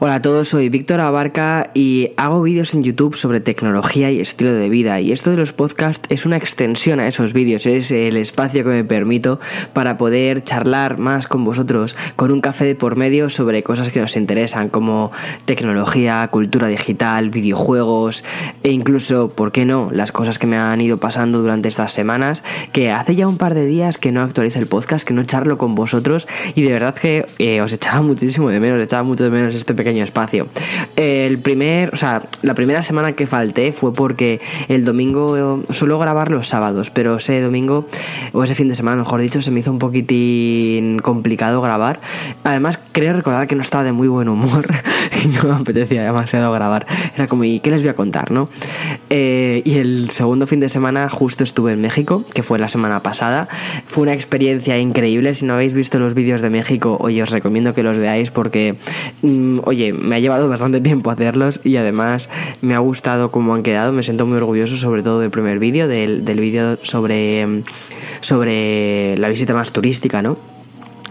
Hola a todos, soy Víctor Abarca y hago vídeos en YouTube sobre tecnología y estilo de vida. Y esto de los podcasts es una extensión a esos vídeos, es el espacio que me permito para poder charlar más con vosotros con un café de por medio sobre cosas que nos interesan, como tecnología, cultura digital, videojuegos e incluso, ¿por qué no?, las cosas que me han ido pasando durante estas semanas, que hace ya un par de días que no actualizo el podcast, que no charlo con vosotros y de verdad que eh, os echaba muchísimo de menos, echaba mucho de menos este pequeño espacio. El primer, o sea, la primera semana que falté fue porque el domingo suelo grabar los sábados, pero ese domingo o ese fin de semana, mejor dicho, se me hizo un poquitín complicado grabar. Además, creo recordar que no estaba de muy buen humor y no me apetecía demasiado grabar. Era como, ¿y qué les voy a contar, no? Eh, y el segundo fin de semana justo estuve en México, que fue la semana pasada. Fue una experiencia increíble. Si no habéis visto los vídeos de México, hoy os recomiendo que los veáis porque, mm, oye, me ha llevado bastante tiempo hacerlos y además me ha gustado cómo han quedado. Me siento muy orgulloso, sobre todo del primer vídeo, del, del vídeo sobre, sobre la visita más turística, ¿no?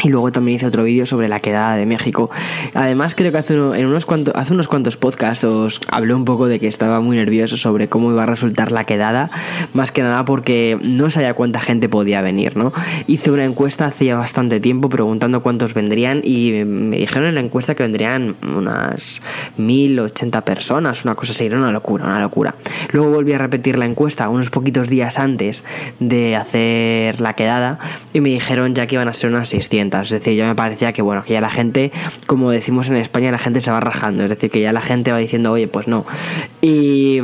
Y luego también hice otro vídeo sobre la quedada de México. Además, creo que hace, en unos cuantos, hace unos cuantos podcasts os hablé un poco de que estaba muy nervioso sobre cómo iba a resultar la quedada. Más que nada porque no sabía cuánta gente podía venir, ¿no? Hice una encuesta hacía bastante tiempo preguntando cuántos vendrían y me dijeron en la encuesta que vendrían unas 1080 personas, una cosa así. Era una locura, una locura. Luego volví a repetir la encuesta unos poquitos días antes de hacer la quedada y me dijeron ya que iban a ser unas 600. Es decir, yo me parecía que, bueno, que ya la gente, como decimos en España, la gente se va rajando. Es decir, que ya la gente va diciendo, oye, pues no. Y,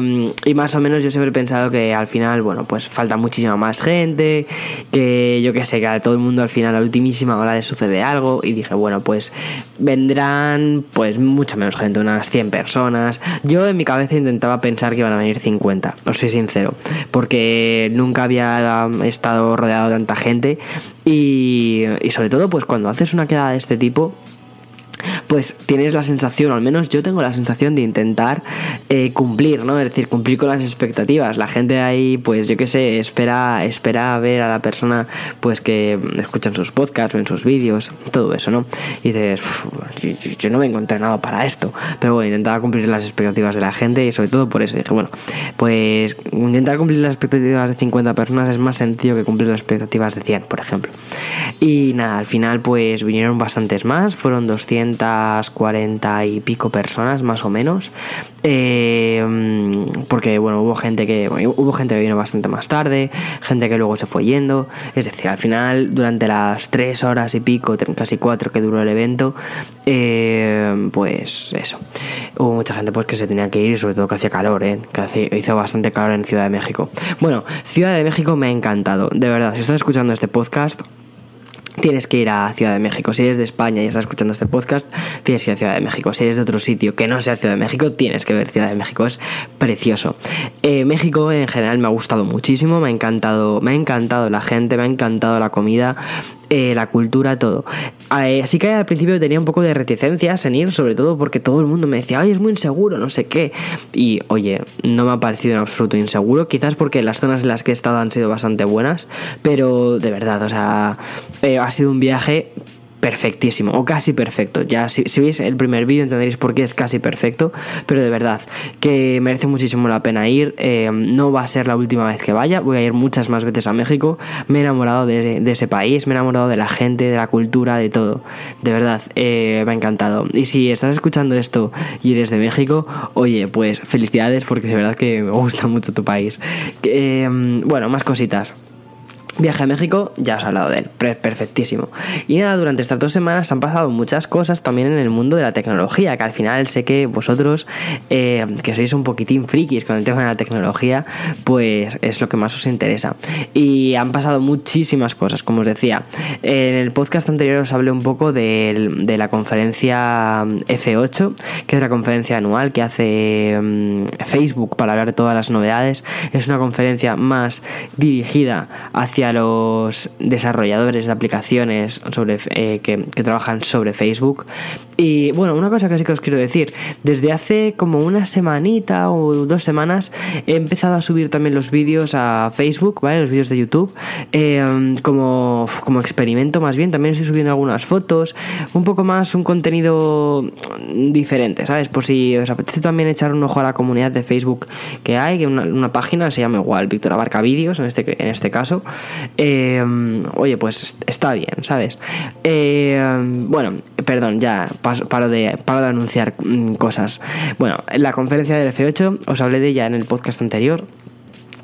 más o menos yo siempre he pensado que al final, bueno, pues falta muchísima más gente, que yo que sé, que a todo el mundo al final, a la ultimísima hora le sucede algo. Y dije, bueno, pues vendrán, pues mucha menos gente, unas 100 personas. Yo en mi cabeza intentaba pensar que iban a venir 50, os soy sincero, porque nunca había estado rodeado de tanta gente y, y sobre todo, pues cuando haces una quedada de este tipo, pues tienes la sensación, al menos yo tengo la sensación de intentar eh, cumplir, ¿no? Es decir, cumplir con las expectativas. La gente ahí, pues yo qué sé, espera, espera a ver a la persona, pues que escuchan sus podcasts, ven sus vídeos, todo eso, ¿no? Y dices, yo no vengo entrenado para esto, pero bueno, intentaba cumplir las expectativas de la gente y sobre todo por eso dije, bueno, pues intentar cumplir las expectativas de 50 personas es más sencillo que cumplir las expectativas de 100, por ejemplo. Y nada, al final pues vinieron bastantes más, fueron 200 cuarenta y pico personas más o menos. Eh, porque bueno, hubo gente que hubo gente que vino bastante más tarde, gente que luego se fue yendo. Es decir, al final, durante las tres horas y pico, casi cuatro que duró el evento, eh, pues eso. Hubo mucha gente pues que se tenía que ir, sobre todo que hacía calor, ¿eh? que hizo bastante calor en Ciudad de México. Bueno, Ciudad de México me ha encantado, de verdad. Si estás escuchando este podcast, tienes que ir a Ciudad de México. Si eres de España y estás escuchando este podcast, tienes que ir a Ciudad de México. Si eres de otro sitio que no sea Ciudad de México, tienes que ver Ciudad de México. Es precioso. Eh, México en general me ha gustado muchísimo, me ha encantado, me ha encantado la gente, me ha encantado la comida. Eh, la cultura, todo. Eh, así que al principio tenía un poco de reticencias en ir, sobre todo porque todo el mundo me decía, ay, es muy inseguro, no sé qué. Y oye, no me ha parecido en absoluto inseguro, quizás porque las zonas en las que he estado han sido bastante buenas, pero de verdad, o sea, eh, ha sido un viaje perfectísimo o casi perfecto. Ya si, veis el primer vídeo entenderéis por qué es casi perfecto, pero de verdad que merece muchísimo la pena ir. Eh, no va a ser la última vez que vaya, voy a ir muchas más veces a México. Me he enamorado de, ese país, me he enamorado de la gente, de la cultura, de todo. De verdad, eh, me ha encantado. Y si estás escuchando esto y eres de México, oye, pues felicidades porque de verdad que me gusta mucho tu país. Eh, bueno, más cositas. Viaje a México, ya os he hablado de él, perfectísimo. Y nada, durante estas dos semanas han pasado muchas cosas también en el mundo de la tecnología, que al final sé que vosotros, eh, que sois un poquitín frikis con el tema de la tecnología, pues es lo que más os interesa. Y han pasado muchísimas cosas, como os decía. En el podcast anterior os hablé un poco de, la conferencia F8, que es la conferencia anual que hace mm, Facebook para hablar de todas las novedades. Es una conferencia más dirigida hacia a los desarrolladores de aplicaciones sobre, eh, que, que, trabajan sobre Facebook. Y bueno, una cosa que sí que os quiero decir, desde hace como una semanita o dos semanas he empezado a subir también los vídeos a Facebook, ¿vale? Los vídeos de YouTube, eh, como, como experimento más bien, también estoy subiendo algunas fotos, un poco más un contenido diferente, ¿sabes? Por si os apetece también echar un ojo a la comunidad de Facebook que hay, que una, una página se llama igual Víctor Abarca Vídeos en este, en este caso. Eh, oye, pues está bien, ¿sabes? Eh, bueno, perdón, ya paro de, paro de anunciar mm, cosas. Bueno, la conferencia del F8 os hablé de ella en el podcast anterior.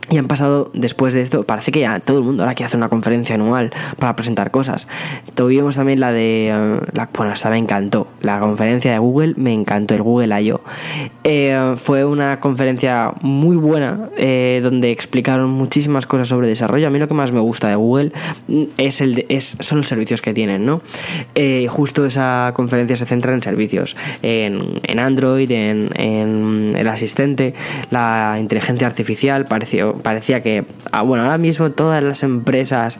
Y han pasado después de esto, parece que ya todo el mundo ahora quiere hacer una conferencia anual para presentar cosas. Tuvimos también la de, eh, la, bueno, esta me encantó, la conferencia de Google, me encantó, el Google I.O. Eh, fue una conferencia muy buena eh, donde explicaron muchísimas cosas sobre desarrollo. A mí lo que más me gusta de Google es el es, son los servicios que tienen, ¿no? justo esa conferencia se centra en servicios, en, en Android, en, en el asistente, la inteligencia artificial, pareció parecía que, ah, bueno, ahora mismo todas las empresas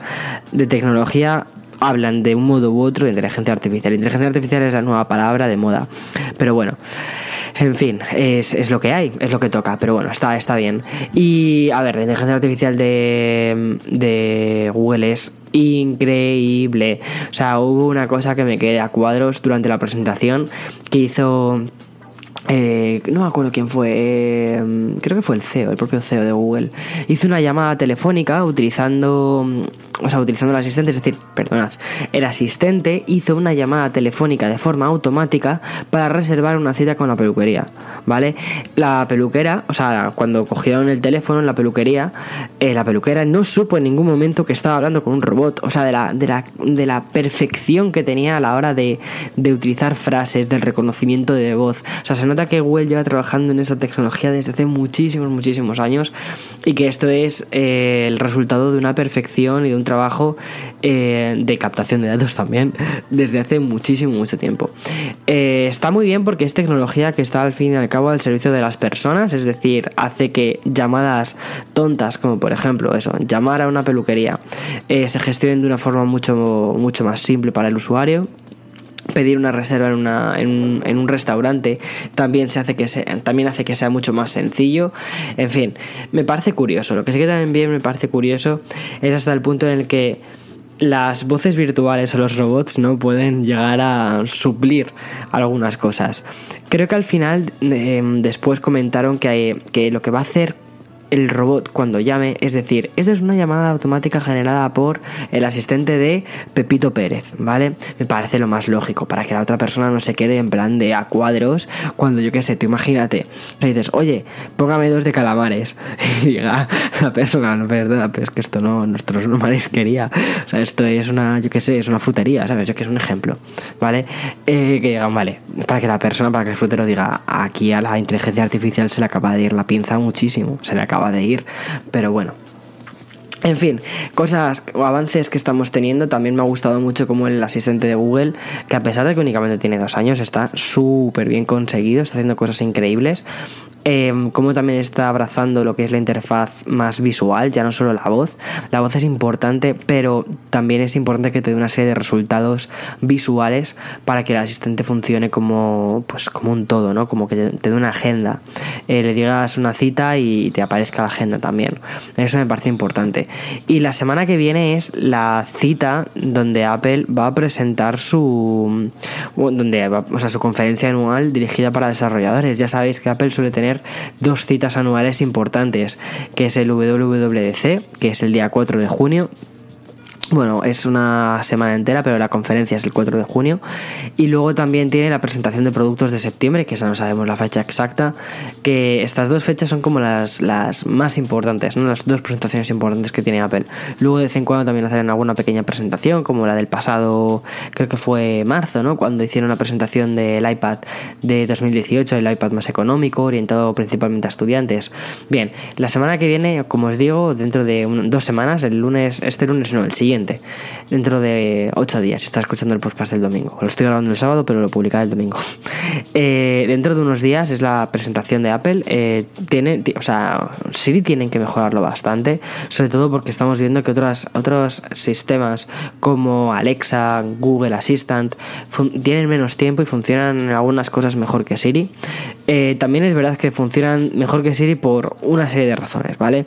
de tecnología hablan de un modo u otro de inteligencia artificial. Inteligencia artificial es la nueva palabra de moda. Pero bueno. En fin, es, lo que hay, es lo que toca, pero bueno, está, está bien. Y a ver, la inteligencia artificial de, de Google es increíble. O sea, hubo una cosa que me quedé a cuadros durante la presentación que hizo eh, no me acuerdo quién fue, eh, creo que fue el CEO, el propio CEO de Google. Hizo una llamada telefónica utilizando o sea, utilizando el asistente, es decir, perdonad, el asistente hizo una llamada telefónica de forma automática para reservar una cita con la peluquería, ¿vale? La peluquera, o sea, cuando cogieron el teléfono en la peluquería, eh, la peluquera no supo en ningún momento que estaba hablando con un robot, o sea, de la, de la, de la perfección que tenía a la hora de, de utilizar frases, del reconocimiento de voz. O sea, se nota que Google lleva trabajando en esta tecnología desde hace muchísimos, muchísimos años y que esto es eh, el resultado de una perfección y de un trabajo eh, de captación de datos también desde hace muchísimo, mucho tiempo. Eh, está muy bien porque es tecnología que está al fin y al cabo al servicio de las personas, es decir, hace que llamadas tontas, como por ejemplo eso, llamar a una peluquería, se gestionen de una forma mucho, mucho más simple para el usuario pedir una reserva en, una, en, un, restaurante también se hace que sea, también hace que sea mucho más sencillo. En fin me parece curioso. Lo que sí que también bien me parece curioso es hasta el punto en el que las voces virtuales o los robots no pueden llegar a suplir algunas cosas. Creo que al final eh, después comentaron que, que lo que va a hacer el robot cuando llame, es decir, esto es una llamada automática generada por el asistente de Pepito Pérez, ¿vale? Me parece lo más lógico para que la otra persona no se quede en plan de a cuadros cuando yo qué sé, tú imagínate, le dices, oye, póngame dos de calamares y diga la persona, no verdad, pero es que esto no, nosotros no marisquería, o sea, esto es una, yo qué sé, es una frutería, ¿sabes? Yo que es un ejemplo, ¿vale? Eh, que digan, vale, para que la persona, para que el frutero diga, aquí a la inteligencia artificial se le acaba de ir la pinza muchísimo, se le acaba de ir, pero bueno. En fin, cosas o avances que estamos teniendo. También me ha gustado mucho como el asistente de Google, que a pesar de que únicamente tiene dos años, está súper bien conseguido, está haciendo cosas increíbles. Eh, como también está abrazando lo que es la interfaz más visual, ya no solo la voz. La voz es importante, pero también es importante que te dé una serie de resultados visuales para que el asistente funcione como, pues, como un todo, ¿no? Como que te, dé una agenda. Eh, le digas una cita y te aparezca la agenda también. Eso me parece importante. Y la semana que viene es la cita donde Apple va a presentar su, donde o sea, su conferencia anual dirigida para desarrolladores. Ya sabéis que Apple suele tener dos citas anuales importantes, que es el WWDC, que es el día 4 de junio, bueno, es una semana entera, pero la conferencia es el 4 de junio. Y luego también tiene la presentación de productos de septiembre, que esa no sabemos la fecha exacta. Que estas dos fechas son como las, las más importantes, ¿no? las dos presentaciones importantes que tiene Apple. Luego de vez en cuando también hacen alguna pequeña presentación, como la del pasado, creo que fue marzo, ¿no? Cuando hicieron una presentación del iPad de 2018, el iPad más económico, orientado principalmente a estudiantes. Bien, la semana que viene, como os digo, dentro de dos semanas, el lunes, este lunes no, el siguiente dentro de 8 días, si estás escuchando el podcast del domingo. Lo estoy grabando el sábado, pero lo publicaré el domingo. Eh, dentro de unos días es la presentación de Apple. Eh, tiene, o sea, Siri tienen que mejorarlo bastante, sobre todo porque estamos viendo que otras, otros sistemas como Alexa, Google Assistant tienen menos tiempo y funcionan algunas cosas mejor que Siri. Eh, también es verdad que funcionan mejor que Siri por una serie de razones, ¿vale?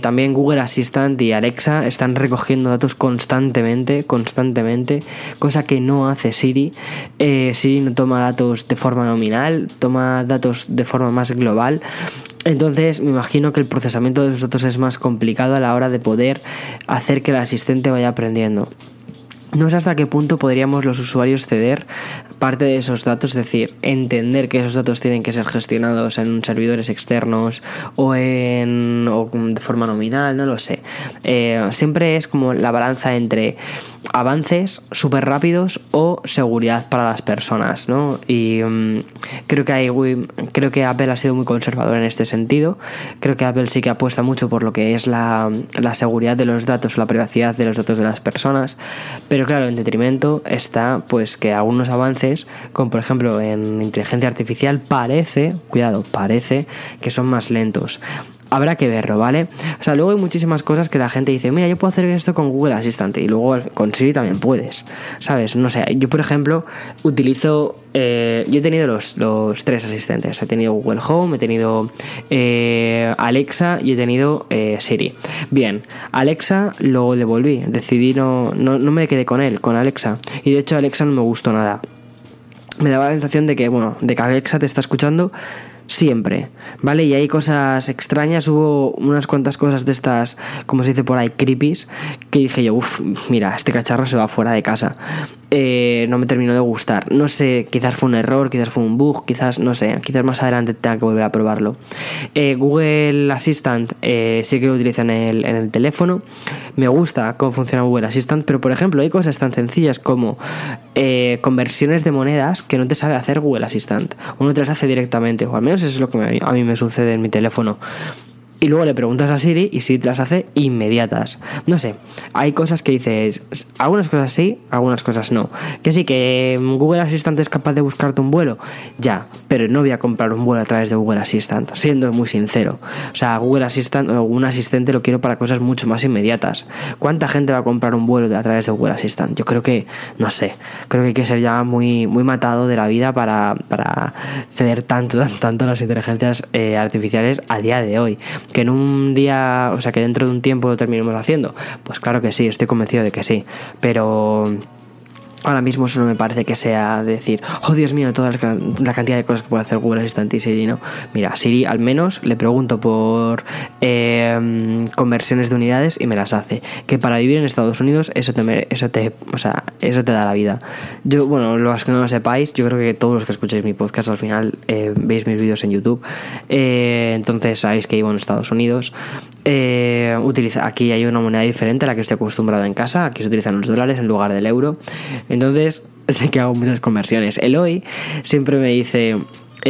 también Google Assistant y Alexa están recogiendo datos constantemente, constantemente, cosa que no hace Siri. Siri no toma datos de forma nominal, toma datos de forma más global. Entonces me imagino que el procesamiento de esos datos es más complicado a la hora de poder hacer que el asistente vaya aprendiendo. No sé hasta qué punto podríamos los usuarios ceder parte de esos datos, es decir, entender que esos datos tienen que ser gestionados en servidores externos o, en, de forma nominal, no lo sé. Eh, siempre es como la balanza entre avances súper rápidos o seguridad para las personas, ¿no? Y mm, creo, que hay, creo que Apple ha sido muy conservador en este sentido. Creo que Apple sí que apuesta mucho por lo que es la, la seguridad de los datos la privacidad de los datos de las personas. Pero claro, en detrimento está pues que algunos avances, como por ejemplo en inteligencia artificial, parece, cuidado, parece que son más lentos habrá que verlo, ¿vale? O sea, luego hay muchísimas cosas que la gente dice, mira, yo puedo hacer esto con Google Assistant y luego con Siri también puedes, ¿sabes? No sé, yo por ejemplo utilizo, eh, yo he tenido los, los, tres asistentes, he tenido Google Home, he tenido eh, Alexa y he tenido eh, Siri. Bien, Alexa lo devolví, decidí no, no, no me quedé con él, con Alexa, y de hecho Alexa no me gustó nada. Me daba la sensación de que, bueno, de que Alexa te está escuchando siempre, ¿vale? Y hay cosas extrañas, hubo unas cuantas cosas de estas, como se dice por ahí, creepies, que dije yo, uff, mira, este cacharro se va fuera de casa. Eh, no me terminó de gustar. No sé, quizás fue un error, quizás fue un bug, quizás, no sé, quizás más adelante tenga que volver a probarlo. Eh, Google Assistant eh, sí que lo utilizo en el, en el teléfono. Me gusta cómo funciona Google Assistant, pero por ejemplo hay cosas tan sencillas como conversiones de monedas que no te sabe hacer Google Assistant. Uno te las hace directamente, o al menos eso es lo que a mí me sucede en mi teléfono y luego le preguntas a Siri y Siri te las hace inmediatas. No sé, hay cosas que dices, algunas cosas sí, algunas cosas no. Que sí, que Google Assistant es capaz de buscarte un vuelo, ya, pero no voy a comprar un vuelo a través de Google Assistant, siendo muy sincero. O sea, Google Assistant o un asistente lo quiero para cosas mucho más inmediatas. ¿Cuánta gente va a comprar un vuelo a través de Google Assistant? Yo creo que, no sé, creo que hay que ser ya muy, muy matado de la vida para, para ceder tanto, tanto, tanto a las inteligencias eh, artificiales a día de hoy que en un día, o sea, que dentro de un tiempo lo terminemos haciendo. Pues claro que sí, estoy convencido de que sí, pero Ahora mismo eso no me parece que sea decir, oh Dios mío, toda la cantidad de cosas que puede hacer Google Assistant y Siri, ¿no? Mira, Siri al menos le pregunto por em, conversiones de unidades y me las hace. Que para vivir en Estados Unidos eso te, eso te, o sea, eso te da la vida. Yo, bueno, los que no lo sepáis, yo creo que todos los que escucháis mi podcast al final eh, veis mis vídeos en YouTube. Eh, entonces sabéis que vivo en Estados Unidos. Eh, utiliza, aquí hay una moneda diferente a la que estoy acostumbrado en casa. Aquí se utilizan los dólares en lugar del euro. Entonces, sé que hago muchas conversiones. Eloy siempre me dice,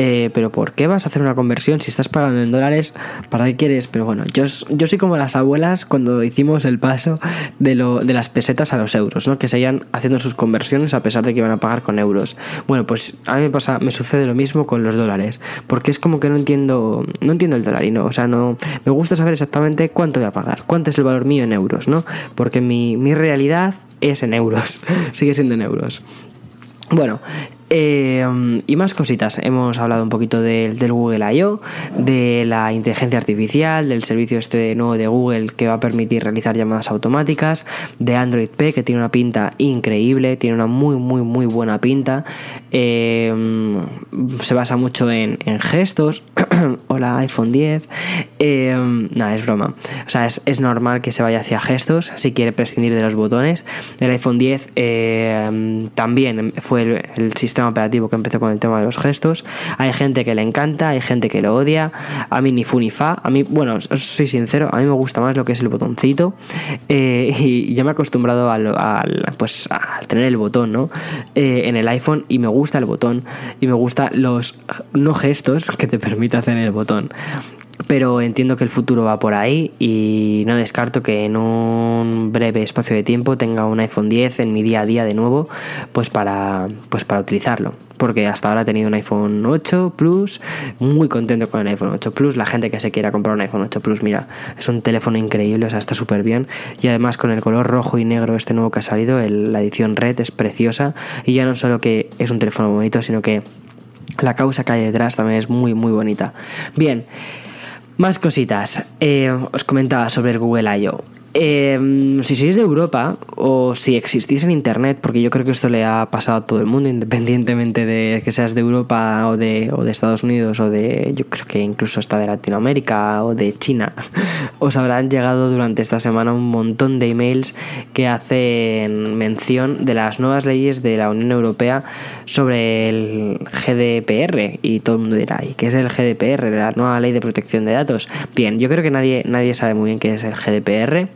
eh, pero ¿por qué vas a hacer una conversión si estás pagando en dólares? ¿Para qué quieres? Pero bueno, yo, yo soy como las abuelas cuando hicimos el paso de, lo, de las pesetas a los euros, ¿no? Que seguían haciendo sus conversiones a pesar de que iban a pagar con euros. Bueno, pues a mí me pasa, me sucede lo mismo con los dólares, porque es como que no entiendo, no entiendo el dólar y no, o sea, no, me gusta saber exactamente cuánto voy a pagar, cuánto es el valor mío en euros, ¿no? Porque mi, mi realidad es en euros, sigue siendo en euros. Bueno, eh, y más cositas. Hemos hablado un poquito del, Google I.O., de la inteligencia artificial, del servicio este nuevo de Google que va a permitir realizar llamadas automáticas, de Android P que tiene una pinta increíble, tiene una muy, muy, muy buena pinta. Eh, se basa mucho en, gestos. Hola, iPhone 10. Eh, no, es broma. O sea, es, normal que se vaya hacia gestos si quiere prescindir de los botones. El iPhone 10 también fue el sistema operativo que empezó con el tema de los gestos. Hay gente que le encanta, hay gente que lo odia. A mí ni fu ni fa. A mí, bueno, soy sincero, a mí me gusta más lo que es el botoncito. Eh, y ya me he acostumbrado al, pues, a tener el botón, ¿no? Eh, en el iPhone y me gusta el botón y me gusta los no gestos que te permite hacer el botón. Pero entiendo que el futuro va por ahí y no descarto que en un breve espacio de tiempo tenga un iPhone 10 en mi día a día de nuevo, pues para, pues para utilizarlo. Porque hasta ahora he tenido un iPhone 8 Plus, muy contento con el iPhone 8 Plus. La gente que se quiera comprar un iPhone 8 Plus, mira, es un teléfono increíble, o sea, está súper bien. Y además con el color rojo y negro este nuevo que ha salido, la edición red es preciosa. Y ya no solo que es un teléfono bonito, sino que la causa que hay detrás también es muy, muy bonita. Bien. Más cositas. Eh, os comentaba sobre el Google I.O. Em, si sois de Europa o si existís en Internet, porque yo creo que esto le ha pasado a todo el mundo, independientemente de que seas de Europa o de, o de Estados Unidos o de, yo creo que incluso hasta de Latinoamérica o de China, os habrán llegado durante esta semana un montón de emails que hacen mención de las nuevas leyes de la Unión Europea sobre el GDPR y todo el mundo dirá, ¿y qué es el GDPR? La nueva ley de protección de datos. Bien, yo creo que nadie, nadie sabe muy bien qué es el GDPR.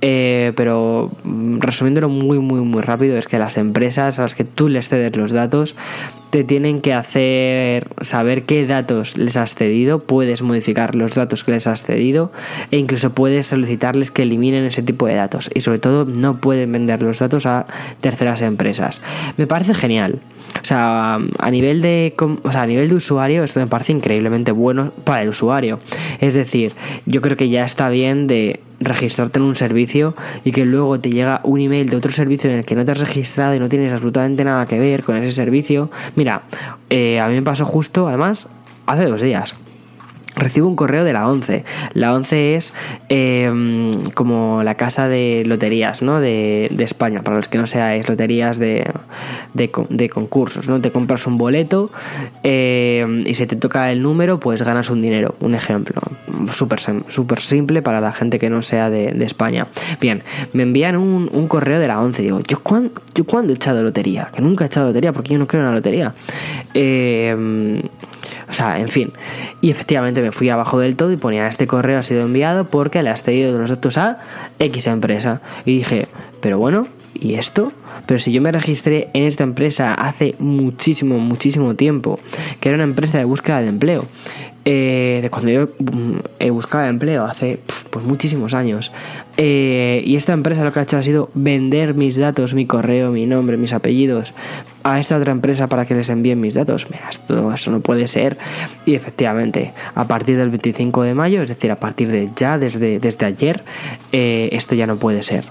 Eh, pero mm, resumiéndolo muy muy muy rápido es que las empresas a las que tú les cedes los datos te tienen que hacer saber qué datos les has cedido, puedes modificar los datos que les has cedido e incluso puedes solicitarles que eliminen ese tipo de datos y sobre todo no pueden vender los datos a terceras empresas. Me parece genial. O sea, a nivel de o sea, a nivel de usuario esto me parece increíblemente bueno para el usuario. Es decir, yo creo que ya está bien de registrarte en un servicio y que luego te llega un email de otro servicio en el que no te has registrado y no tienes absolutamente nada que ver con ese servicio. Mira, eh, a mí me pasó justo, además, hace dos días recibo un correo de la 11. La 11 es em, como la casa de loterías ¿no? de, España, para los que no seáis loterías de, de, concursos. ¿no? Te compras un boleto em, y si te toca el número, pues ganas un dinero. Un ejemplo. Súper super simple para la gente que no sea de, España. Bien, me envían un, correo de la 11. Digo, ¿yo cuándo, ¿yo cuándo he echado lotería? Que nunca he echado lotería porque yo no creo en la lotería. Eh, o sea, en fin. Y efectivamente me fui abajo del todo y ponía este correo ha sido enviado porque le has cedido los datos a X empresa. Y dije, pero bueno, ¿y esto? Pero si yo me registré en esta empresa hace muchísimo, muchísimo tiempo, que era una empresa de búsqueda de empleo. Eh, de cuando yo mm, he buscado empleo hace pues muchísimos años. Eh, y esta empresa lo que ha hecho ha sido vender mis datos, mi correo, mi nombre, mis apellidos a esta otra empresa para que les envíen mis datos. Mira, esto, eso no puede ser. Y efectivamente, a partir del 25 de mayo, es decir, a partir de ya, desde, desde ayer, eh, esto ya no puede ser.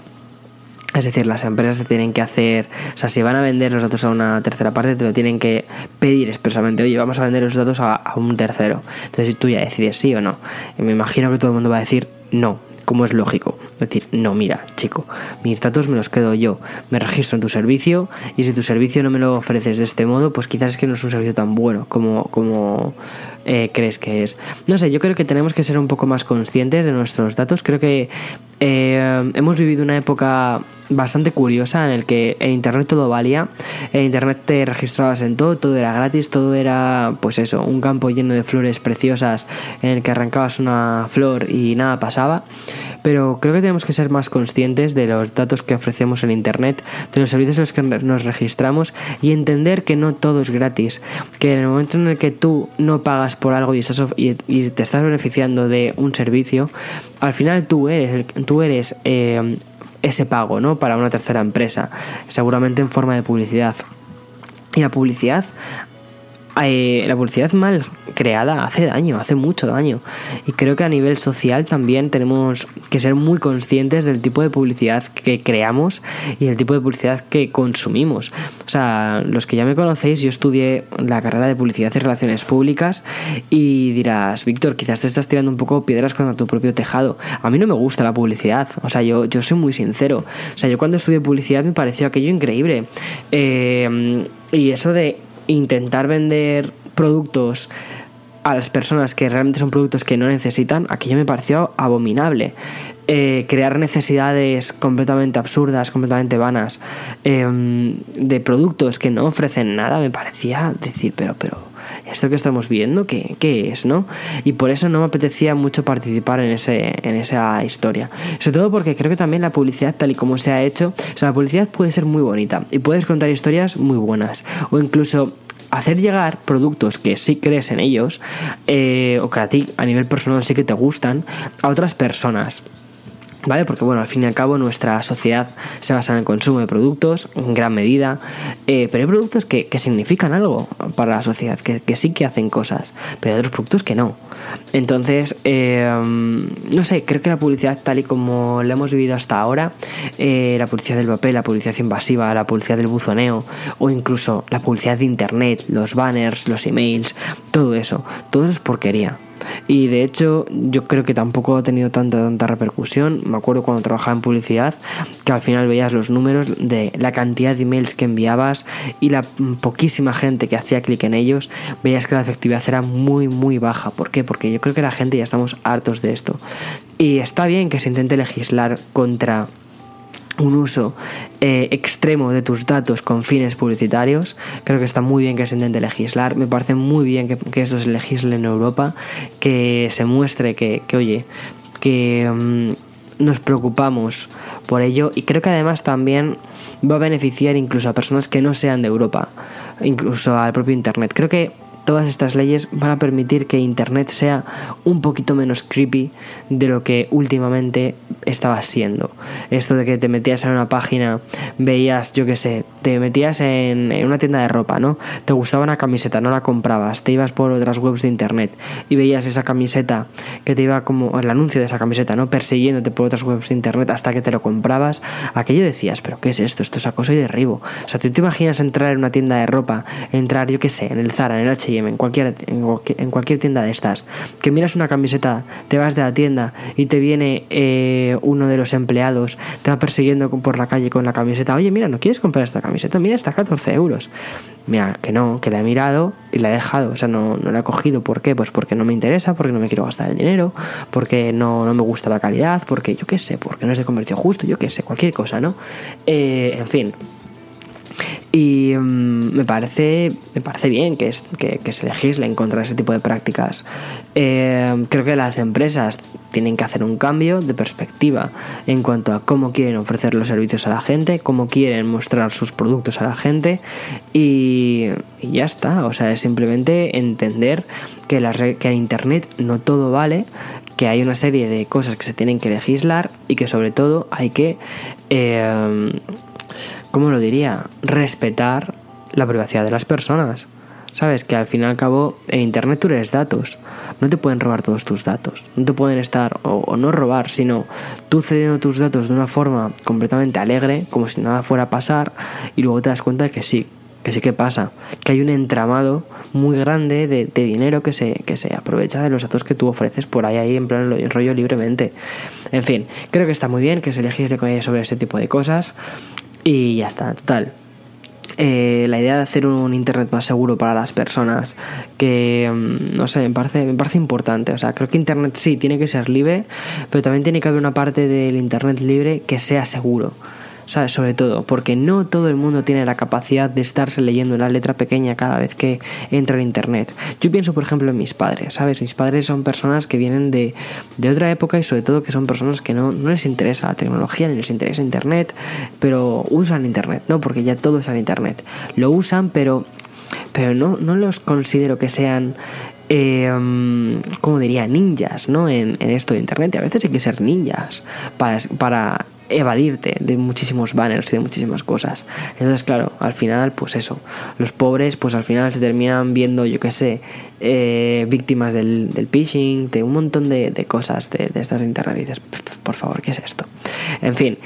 Es decir, las empresas te tienen que hacer, o sea, si van a vender los datos a una tercera parte, te lo tienen que pedir expresamente, oye, vamos a vender los datos a, un tercero. Entonces tú ya decides sí o no. Me imagino que todo el mundo va a decir no, como es lógico. Es decir, no, mira, chico, mis datos me los quedo yo, me registro en tu servicio y si tu servicio no me lo ofreces de este modo, pues quizás es que no es un servicio tan bueno como, como eh, crees que es. No sé, yo creo que tenemos que ser un poco más conscientes de nuestros datos. Creo que eh, hemos vivido una época bastante curiosa en el que en internet todo valía, en internet te registrabas en todo, todo era gratis, todo era pues eso, un campo lleno de flores preciosas en el que arrancabas una flor y nada pasaba, pero creo que tenemos que ser más conscientes de los datos que ofrecemos en internet, de los servicios en los que nos registramos y entender que no todo es gratis, que en el momento en el que tú no pagas por algo y, estás, y, te estás beneficiando de un servicio, al final tú eres, tú eres eh, ese pago, ¿no? Para una tercera empresa, seguramente en forma de publicidad. Y la publicidad eh, la publicidad mal creada hace daño, hace mucho daño. Y creo que a nivel social también tenemos que ser muy conscientes del tipo de publicidad que creamos y el tipo de publicidad que consumimos. O sea, los que ya me conocéis, yo estudié la carrera de publicidad y relaciones públicas y dirás, Víctor, quizás te estás tirando un poco piedras contra tu propio tejado. A mí no me gusta la publicidad, o sea, yo, yo soy muy sincero. O sea, yo cuando estudié publicidad me pareció aquello increíble. Eh, y eso de intentar vender productos a las personas que realmente son productos que no necesitan, aquello me pareció abominable. Eh, crear necesidades completamente absurdas, completamente vanas, em, de productos que no ofrecen nada, me parecía decir, pero, pero, ¿esto que estamos viendo qué, qué es, no? Y por eso no me apetecía mucho participar en, ese, en esa historia. Sobre todo porque creo que también la publicidad, tal y como se ha hecho, o sea, la publicidad puede ser muy bonita y puedes contar historias muy buenas, o incluso hacer llegar productos que sí crees en ellos eh, o que a ti a nivel personal sí que te gustan a otras personas. ¿Vale? Porque bueno, al fin y al cabo nuestra sociedad se basa en el consumo de productos en gran medida, eh, pero hay productos que, significan algo para la sociedad, que, sí que hacen cosas, pero hay otros productos que no. Entonces, eh, no sé, creo que la publicidad tal y como la hemos vivido hasta ahora, eh, la publicidad del papel, la publicidad invasiva, la publicidad del buzoneo o incluso la publicidad de internet, los banners, los emails, todo eso, todo eso es porquería. Y de hecho, yo creo que tampoco ha tenido tanta, tanta repercusión. Me acuerdo cuando trabajaba en publicidad, que al final veías los números de la cantidad de emails que enviabas y la poquísima gente que hacía clic en ellos, veías que la efectividad era muy, muy baja. ¿Por qué? Porque yo creo que la gente ya estamos hartos de esto. Y está bien que se intente legislar contra un uso eh, extremo de tus datos con fines publicitarios. Creo que está muy bien que se intente legislar. Me parece muy bien que, que esto se legisle en Europa, que se muestre que, oye, que mm, nos preocupamos por ello y creo que además también va a beneficiar incluso a personas que no sean de Europa, incluso al propio Internet. Creo que todas estas leyes van a permitir que Internet sea un poquito menos creepy de lo que últimamente estaba siendo. Esto de que te metías en una página, veías, yo qué sé, te metías en, una tienda de ropa, ¿no? Te gustaba una camiseta, no la comprabas, te ibas por otras webs de Internet y veías esa camiseta que te iba como el anuncio de esa camiseta, ¿no? Persiguiéndote por otras webs de Internet hasta que te lo comprabas. Aquello decías, pero ¿qué es esto? Esto es acoso y derribo. O sea, ¿tú te imaginas entrar en una tienda de ropa, entrar, yo qué sé, en el Zara, en el H&M, en cualquier, en cualquier, tienda de estas, que miras una camiseta, te vas de la tienda y te viene eh, uno de los empleados, te va persiguiendo por la calle con la camiseta, oye, mira, ¿no quieres comprar esta camiseta? Mira, está a 14 euros. Mira, que no, que la he mirado y la he dejado, o sea, no, no la he cogido. ¿Por qué? Pues porque no me interesa, porque no me quiero gastar el dinero, porque no, no me gusta la calidad, porque yo qué sé, porque no es de comercio justo, yo qué sé, cualquier cosa, ¿no? Eh, en fin, y mm, me, parece, me parece bien que, que, se legisle en contra de ese tipo de prácticas. Eh, creo que las empresas tienen que hacer un cambio de perspectiva en cuanto a cómo quieren ofrecer los servicios a la gente, cómo quieren mostrar sus productos a la gente y, ya está. O sea, es simplemente entender que, la, que en Internet no todo vale, que hay una serie de cosas que se tienen que legislar y que sobre todo hay que... Eh, ¿cómo lo diría? Respetar la privacidad de las personas. Sabes que al fin y al cabo en Internet tú eres datos. No te pueden robar todos tus datos. No te pueden estar, o, no robar, sino tú cediendo tus datos de una forma completamente alegre, como si nada fuera a pasar, y luego te das cuenta de que sí, que sí que pasa. Que hay un entramado muy grande de, dinero que se, que se aprovecha de los datos que tú ofreces por ahí, ahí en plan rollo libremente. En fin, creo que está muy bien que se legisle sobre ese tipo de cosas. Y ya está, total. Eh, la idea de hacer un internet más seguro para las personas que mm, no sé me parece me parece importante o sea creo que internet sí tiene que ser libre pero también tiene que haber una parte del internet libre que sea seguro ¿sabes? Sobre todo, porque no todo el mundo tiene la capacidad de estarse leyendo la letra pequeña cada vez que entra en internet. Yo pienso, por ejemplo, en mis padres, ¿sabes? Mis padres son personas que vienen de, de otra época y sobre todo que son personas que no, no les interesa la tecnología ni les interesa internet, pero usan internet, ¿no? Porque ya todo es en internet. Lo usan, pero pero no, no los considero que sean eh, como diría, ninjas, ¿no? En, en, esto de internet. Y a veces hay que ser ninjas para evadirte de muchísimos banners y de muchísimas cosas. Entonces, claro, al final, pues eso, los pobres, pues al final se terminan viendo, yo qué sé, eh, víctimas del, del, phishing, de un montón de, de cosas de, estas de por favor, ¿qué es esto? En fin.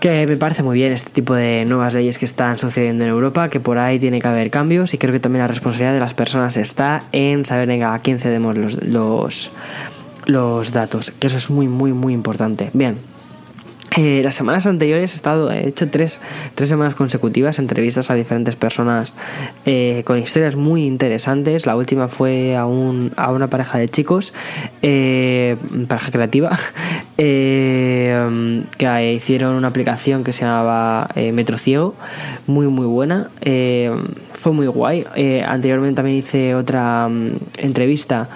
Que me parece muy bien este tipo de nuevas leyes que están sucediendo en Europa, que por ahí tiene que haber cambios y creo que también la responsabilidad de las personas está en saber venga, a quién cedemos los, los datos, que eso es muy, muy, muy importante. Bien, eh, las semanas anteriores he estado, he hecho tres, tres semanas consecutivas, entrevistas a diferentes personas eh, con historias muy interesantes. La última fue a, un, a una pareja de chicos, eh, pareja creativa, que hicieron una aplicación que se llamaba Metro Ciego, muy muy buena, fue muy guay. anteriormente también hice otra mm, entrevista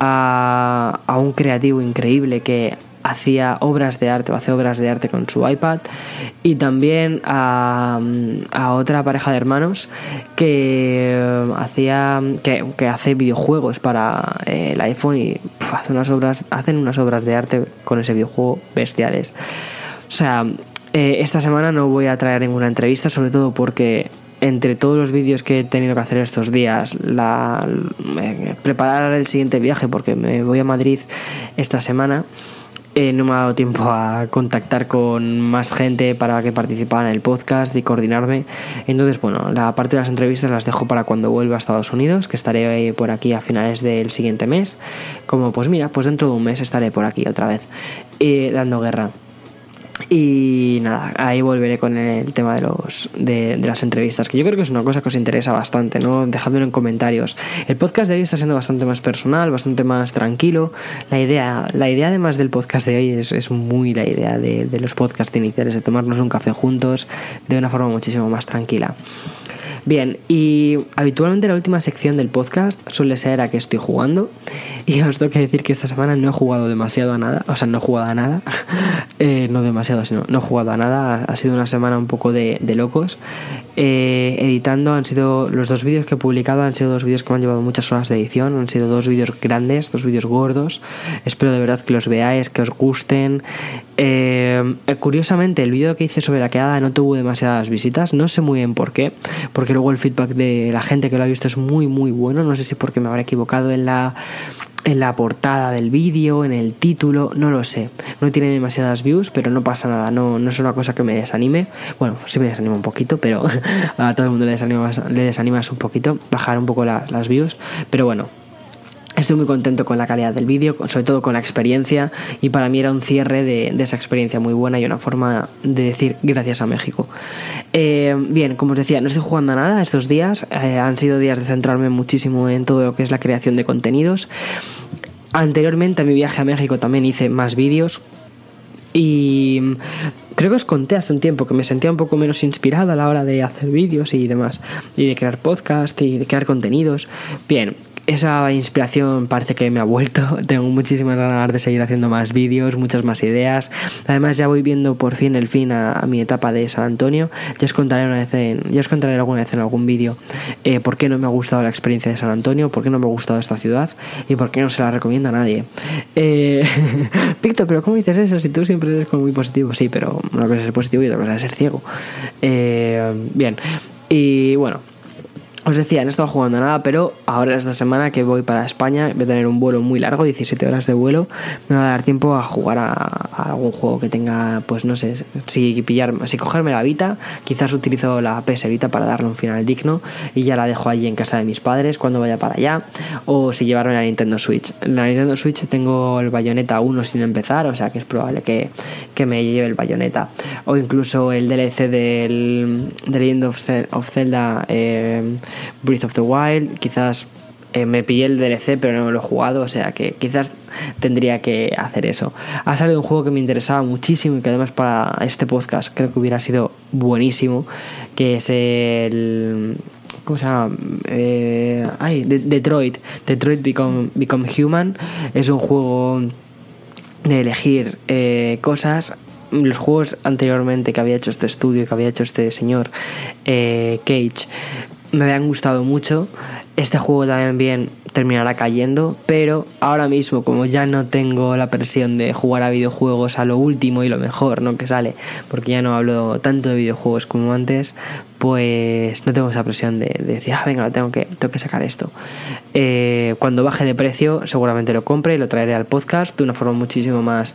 a, a un creativo increíble que hacía obras de arte o hace obras de arte con su iPad y también a, otra pareja de hermanos que hacía que, hace videojuegos para el iPhone y hace unas obras hacen unas obras de arte con ese videojuego bestiales o sea eh, esta semana no voy a traer ninguna entrevista sobre todo porque entre todos los vídeos que he tenido que hacer estos días, la, preparar el siguiente viaje porque me voy a Madrid esta semana. Eh, no me ha dado tiempo a contactar con más gente para que participara en el podcast y coordinarme. Entonces, bueno, la parte de las entrevistas las dejo para cuando vuelva a Estados Unidos, que estaré por aquí a finales del siguiente mes. Como, pues mira, pues dentro de un mes estaré por aquí otra vez, eh, dando guerra. Y nada, ahí volveré con el tema de los de, las entrevistas, que yo creo que es una cosa que os interesa bastante, ¿no? Dejadmelo en comentarios. El podcast de hoy está siendo bastante más personal, bastante más tranquilo. La idea, la idea además del podcast de hoy es, es muy la idea de, los podcasts iniciales, de tomarnos un café juntos de una forma muchísimo más tranquila. Bien, y habitualmente la última sección del podcast suele ser a que estoy jugando. Y os tengo que decir que esta semana no he jugado demasiado a nada. O sea, no he jugado a nada. Eh, no demasiado, sino no he jugado a nada. Ha sido una semana un poco de, locos. Eh, editando han sido los dos vídeos que he publicado, han sido dos vídeos que me han llevado muchas horas de edición. Han sido dos vídeos grandes, dos vídeos gordos. Espero de verdad que los veáis, que os gusten. Eh, curiosamente, el vídeo que hice sobre la quedada no tuvo demasiadas visitas. No sé muy bien por qué. Porque luego el feedback de la gente que lo ha visto es muy muy bueno. No sé si porque me habré equivocado en la en la portada del vídeo, en el título, no lo sé. No tiene demasiadas views, pero no pasa nada, no, no es una cosa que me desanime. Bueno, sí me desanima un poquito, pero a todo el mundo le desanima, le desanimas un poquito, bajar un poco las views. Pero bueno, Estoy muy contento con la calidad del vídeo, sobre todo con la experiencia, y para mí era un cierre de, esa experiencia muy buena y una forma de decir gracias a México. Eh, bien, como os decía, no estoy jugando a nada estos días, eh, han sido días de centrarme muchísimo en todo lo que es la creación de contenidos. Anteriormente a mi viaje a México también hice más vídeos, y creo que os conté hace un tiempo que me sentía un poco menos inspirada a la hora de hacer vídeos y demás, y de crear podcast y de crear contenidos. Bien, esa inspiración parece que me ha vuelto. Tengo muchísimas ganas de seguir haciendo más vídeos, muchas más ideas. Además, ya voy viendo por fin el fin a, mi etapa de San Antonio. Ya os contaré una vez en, ya os contaré alguna vez en algún vídeo eh, por qué no me ha gustado la experiencia de San Antonio, por qué no me ha gustado esta ciudad y por qué no se la recomiendo a nadie. Eh, Víctor, pero ¿cómo dices eso? Si tú siempre eres como muy positivo. Sí, pero una cosa es ser positivo y otra cosa es ser ciego. Eh, bien. Y bueno, os decía, no he estado jugando nada, pero ahora esta semana que voy para España, voy a tener un vuelo muy largo, 17 horas de vuelo, me va a dar tiempo a jugar a, algún juego que tenga, pues no sé, si pillar, si cogerme la Vita, quizás utilizo la PS Vita para darle un final digno y ya la dejo allí en casa de mis padres cuando vaya para allá, o si llevarme la Nintendo Switch. En la Nintendo Switch tengo el Bayonetta 1 sin empezar, o sea que es probable que, que me lleve el Bayonetta, o incluso el DLC del, The Legend of, Zelda. Eh, Breath of the Wild, quizás eh, me pillé el DLC pero no lo he jugado, o sea que quizás tendría que hacer eso. Ha salido un juego que me interesaba muchísimo y que además para este podcast creo que hubiera sido buenísimo, que es el... ¿Cómo se llama? Eh, ay, Detroit. Detroit Become, Become Human. Es un juego de elegir eh, cosas los juegos anteriormente que había hecho este estudio, que había hecho este señor Cage, me habían gustado mucho. Este juego también terminará cayendo, pero ahora mismo como ya no tengo la presión de jugar a videojuegos a lo último y lo mejor, ¿no? Que sale, porque ya no hablo tanto de videojuegos como antes, pues no tengo esa presión de, decir, ah, venga, tengo que, tengo sacar esto. Eh, cuando baje de precio, seguramente lo compre y lo traeré al podcast de una forma muchísimo más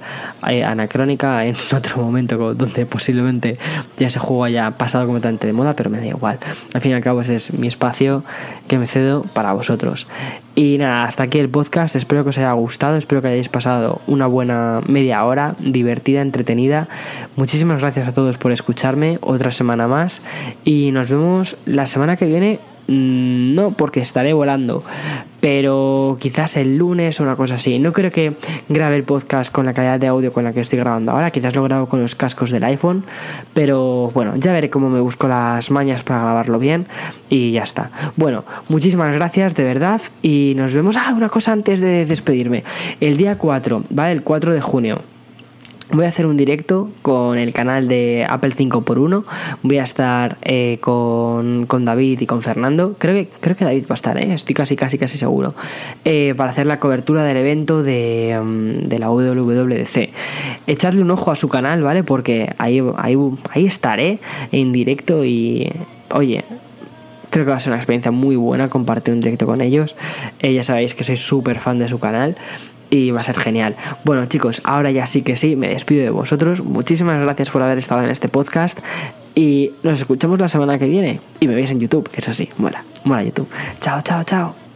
eh, anacrónica, en otro momento donde posiblemente ya ese juego haya pasado completamente de moda, pero me da igual. Al fin y al cabo, ese es mi espacio que me cedo para vosotros. Y nada, hasta aquí el podcast. Espero que os haya gustado. Espero que hayáis pasado una buena media hora, divertida, entretenida. Muchísimas gracias a todos por escucharme otra semana más. Nos vemos la semana que viene Mm, no porque estaré volando, pero quizás el lunes o una cosa así. No creo que grabe el podcast con la calidad de audio con la que estoy grabando ahora, quizás lo grabo con los cascos del iPhone, pero bueno, ya veré cómo me busco las mañas para grabarlo bien y ya está. Bueno, muchísimas gracias de verdad y nos vemos. Ah, una cosa antes de despedirme. El día 4, ¿vale? El 4 de junio Voy a hacer un directo con el canal de Apple 5x1. Voy a estar eh, con, David y con Fernando. Creo que, creo que David va a estar, ¿eh? estoy casi, casi, casi seguro. Eh, para hacer la cobertura del evento de, mm, de, la WWDC. Echadle un ojo a su canal, ¿vale? Porque ahí, ahí, ahí estaré en directo y. Oye, creo que va a ser una experiencia muy buena compartir un directo con ellos. ya sabéis que soy súper fan de su canal y va a ser genial. Bueno chicos, ahora ya sí que sí, me despido de vosotros. Muchísimas gracias por haber estado en este podcast y nos escuchamos la semana que viene y me veis en YouTube, que eso sí, mola, mola YouTube. Chao, chao, chao.